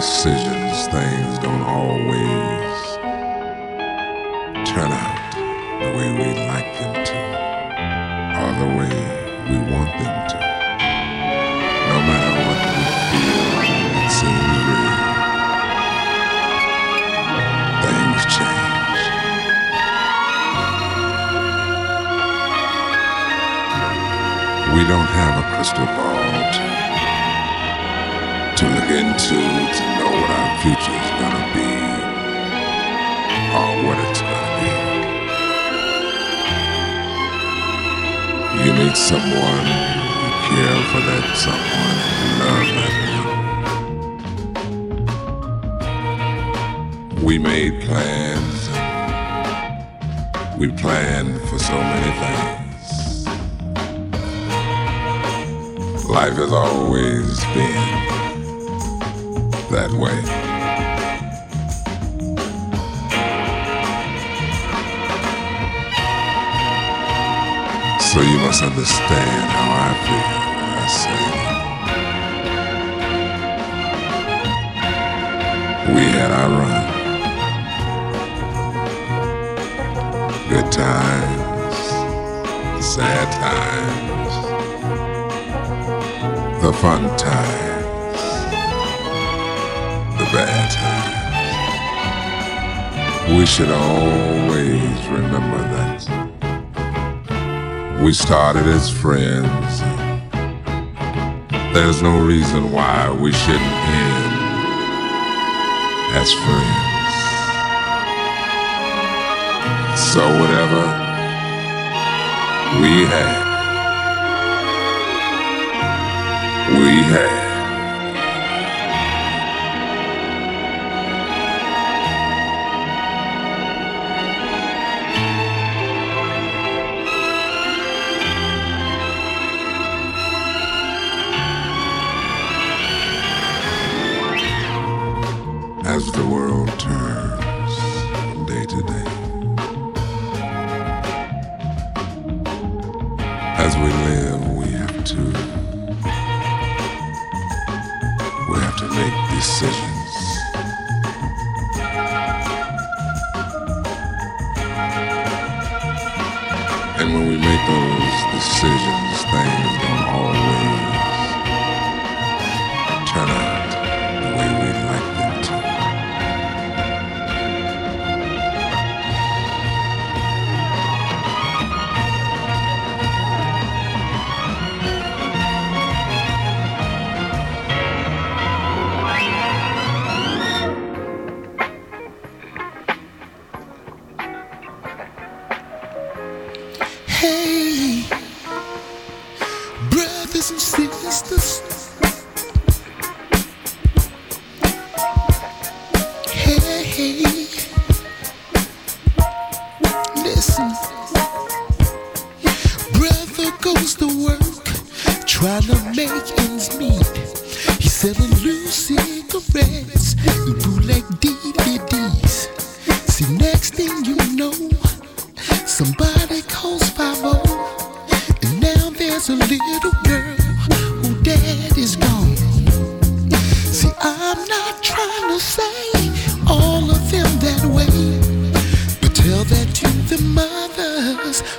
decisions, things don't always turn out the way we like them to, or the way we want them to. No matter what we feel, it seems real. Things change. We don't have a crystal ball know what future is gonna be or what it's gonna be. You meet someone, you care for that someone, you love that. We made plans, we planned for so many things. Life has always been that way. So you must understand how I feel when I say we had our run. Good times, sad times, the fun times, the bad times. We should always remember that. We started as friends. There's no reason why we shouldn't end as friends. So whatever we had, we had.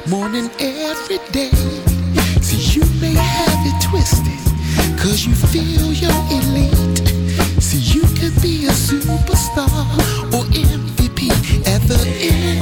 Mourning every day. See, you may have it twisted, cause you feel you're elite. See, you could be a superstar or MVP at the end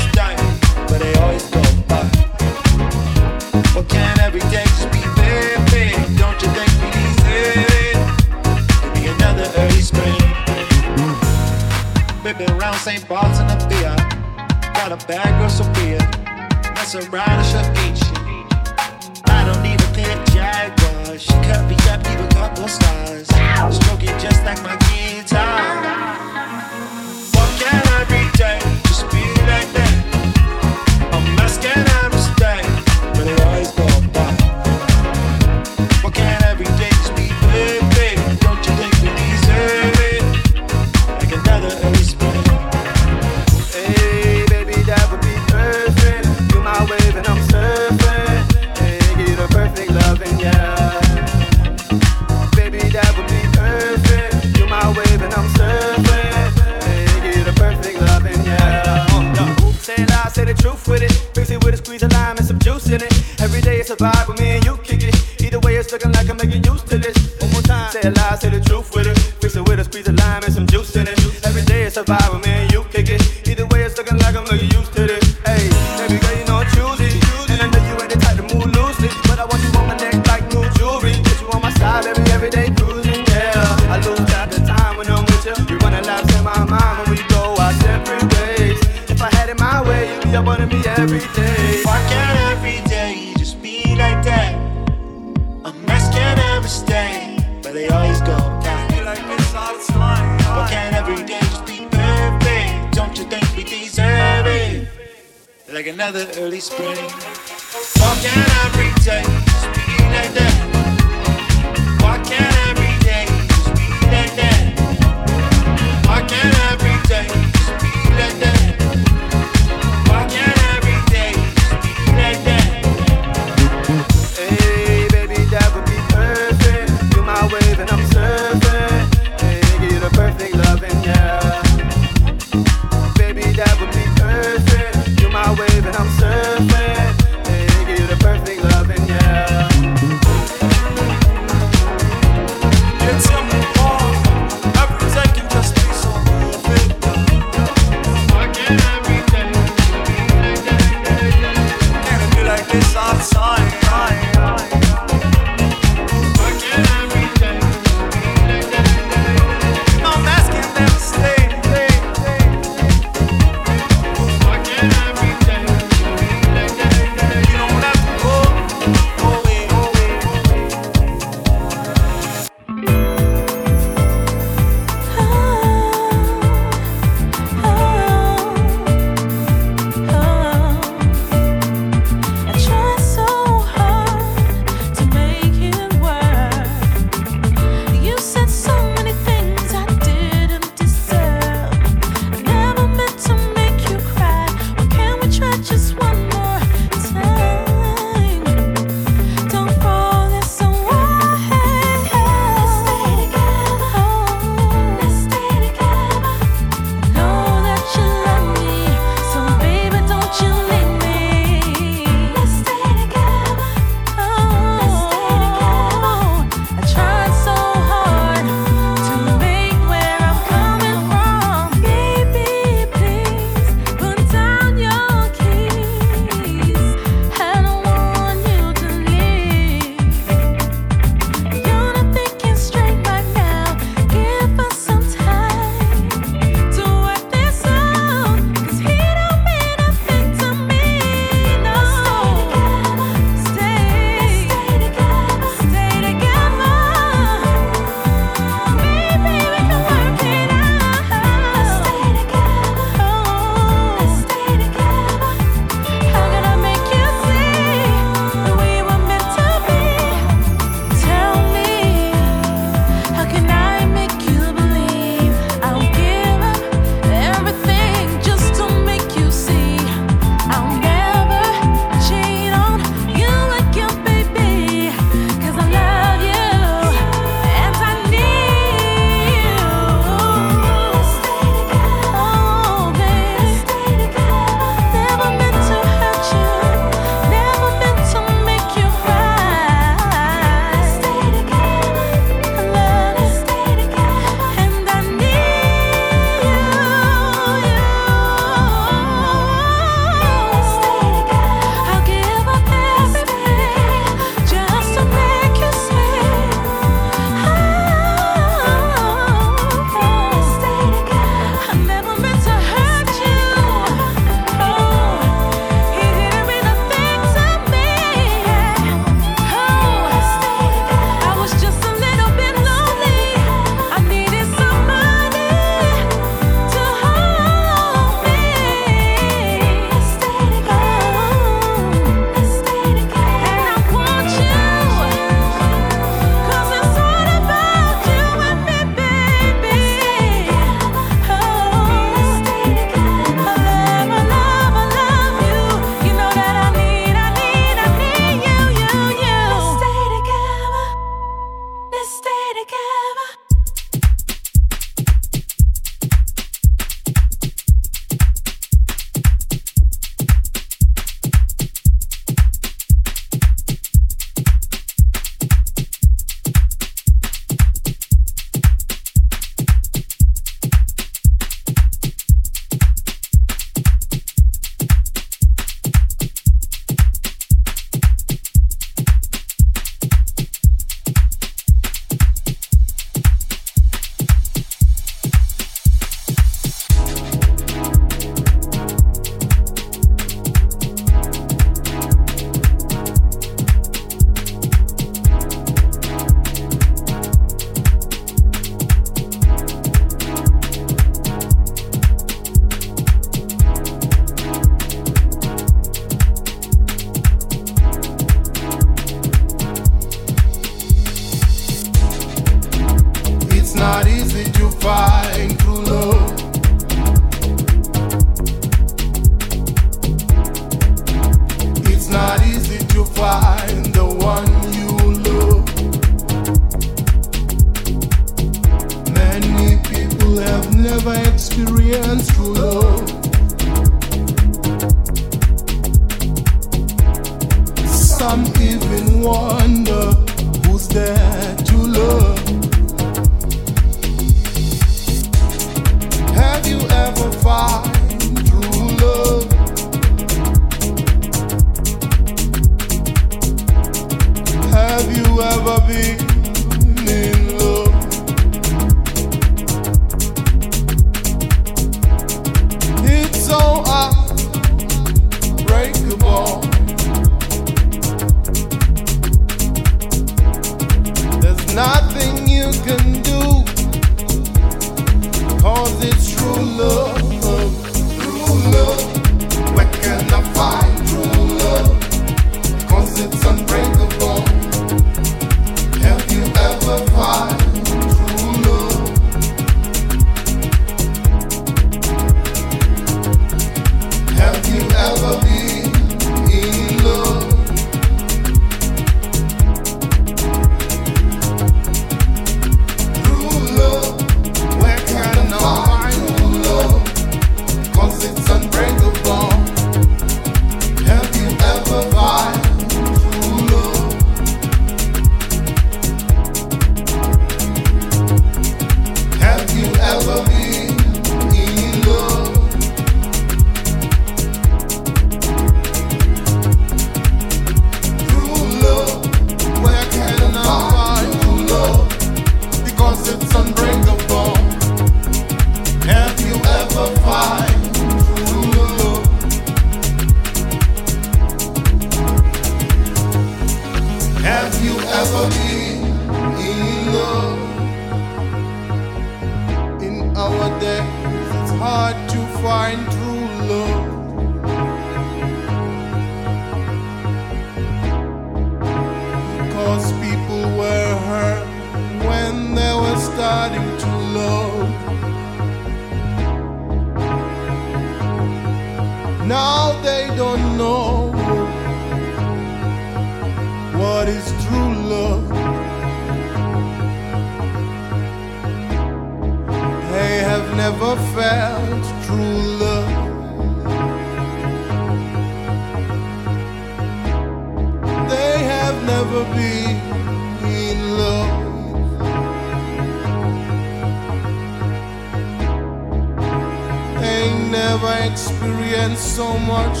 ain't never experienced so much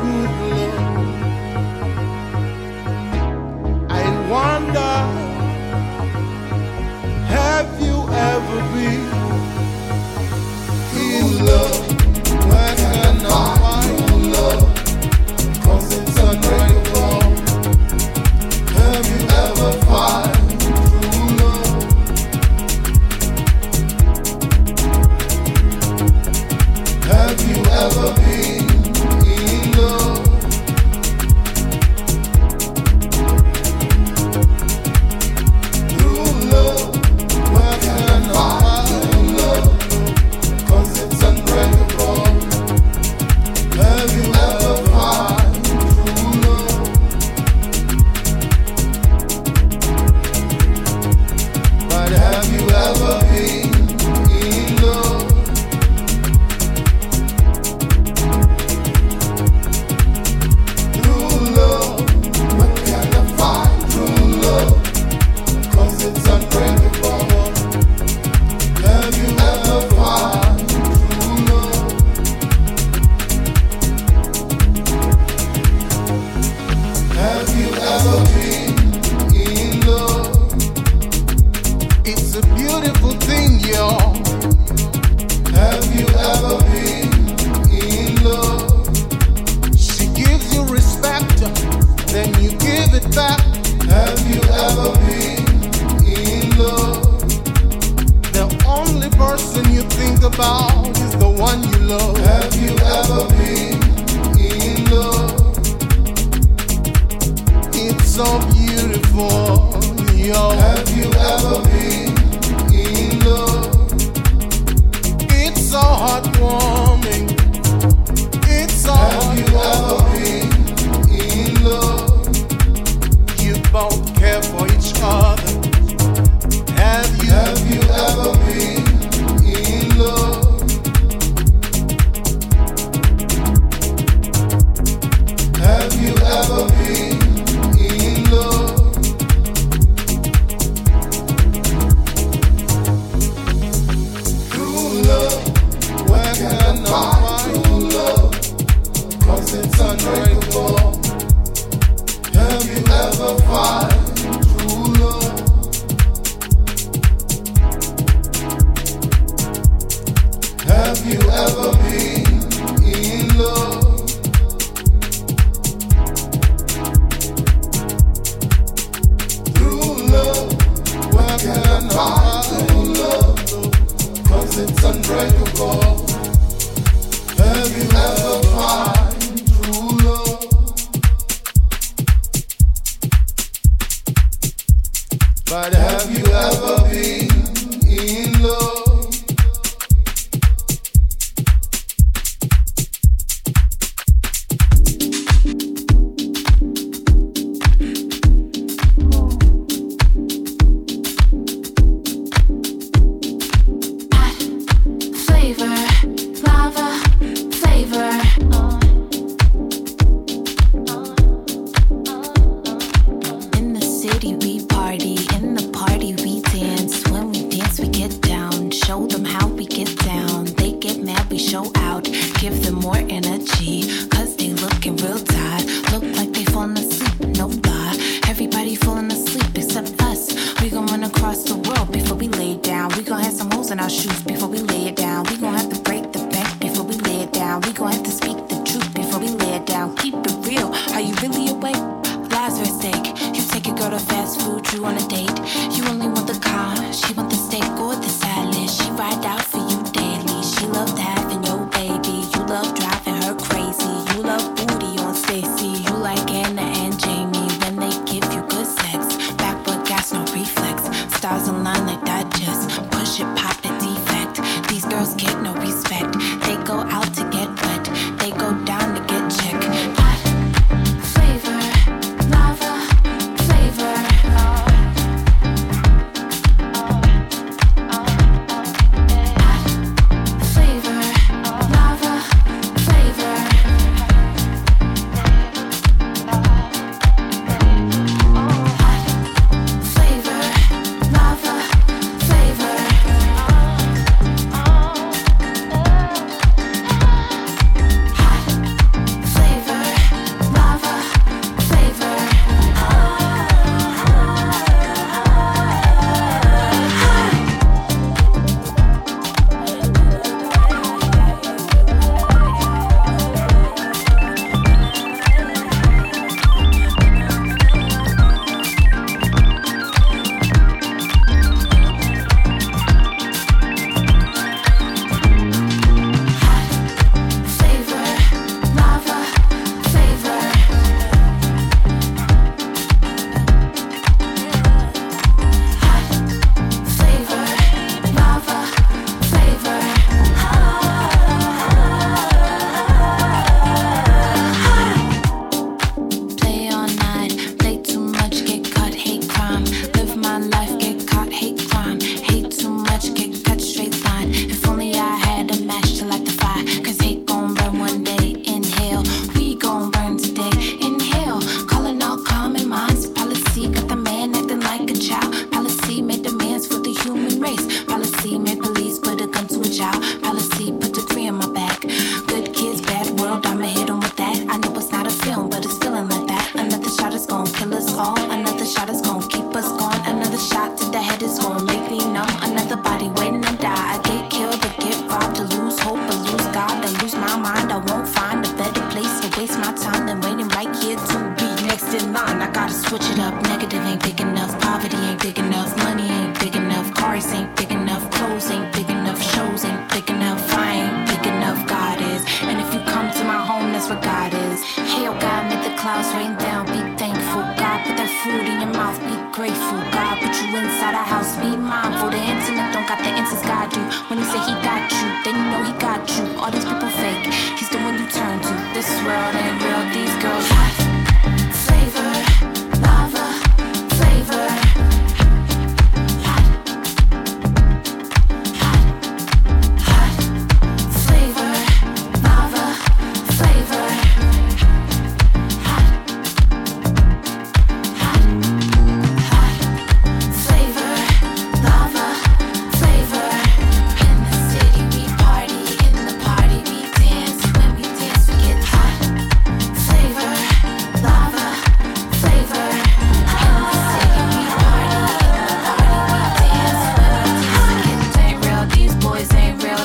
good love. I wonder, have you ever been in love? Where can I find love? Cause it's unbreakable. Have you ever inside our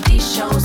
these shows.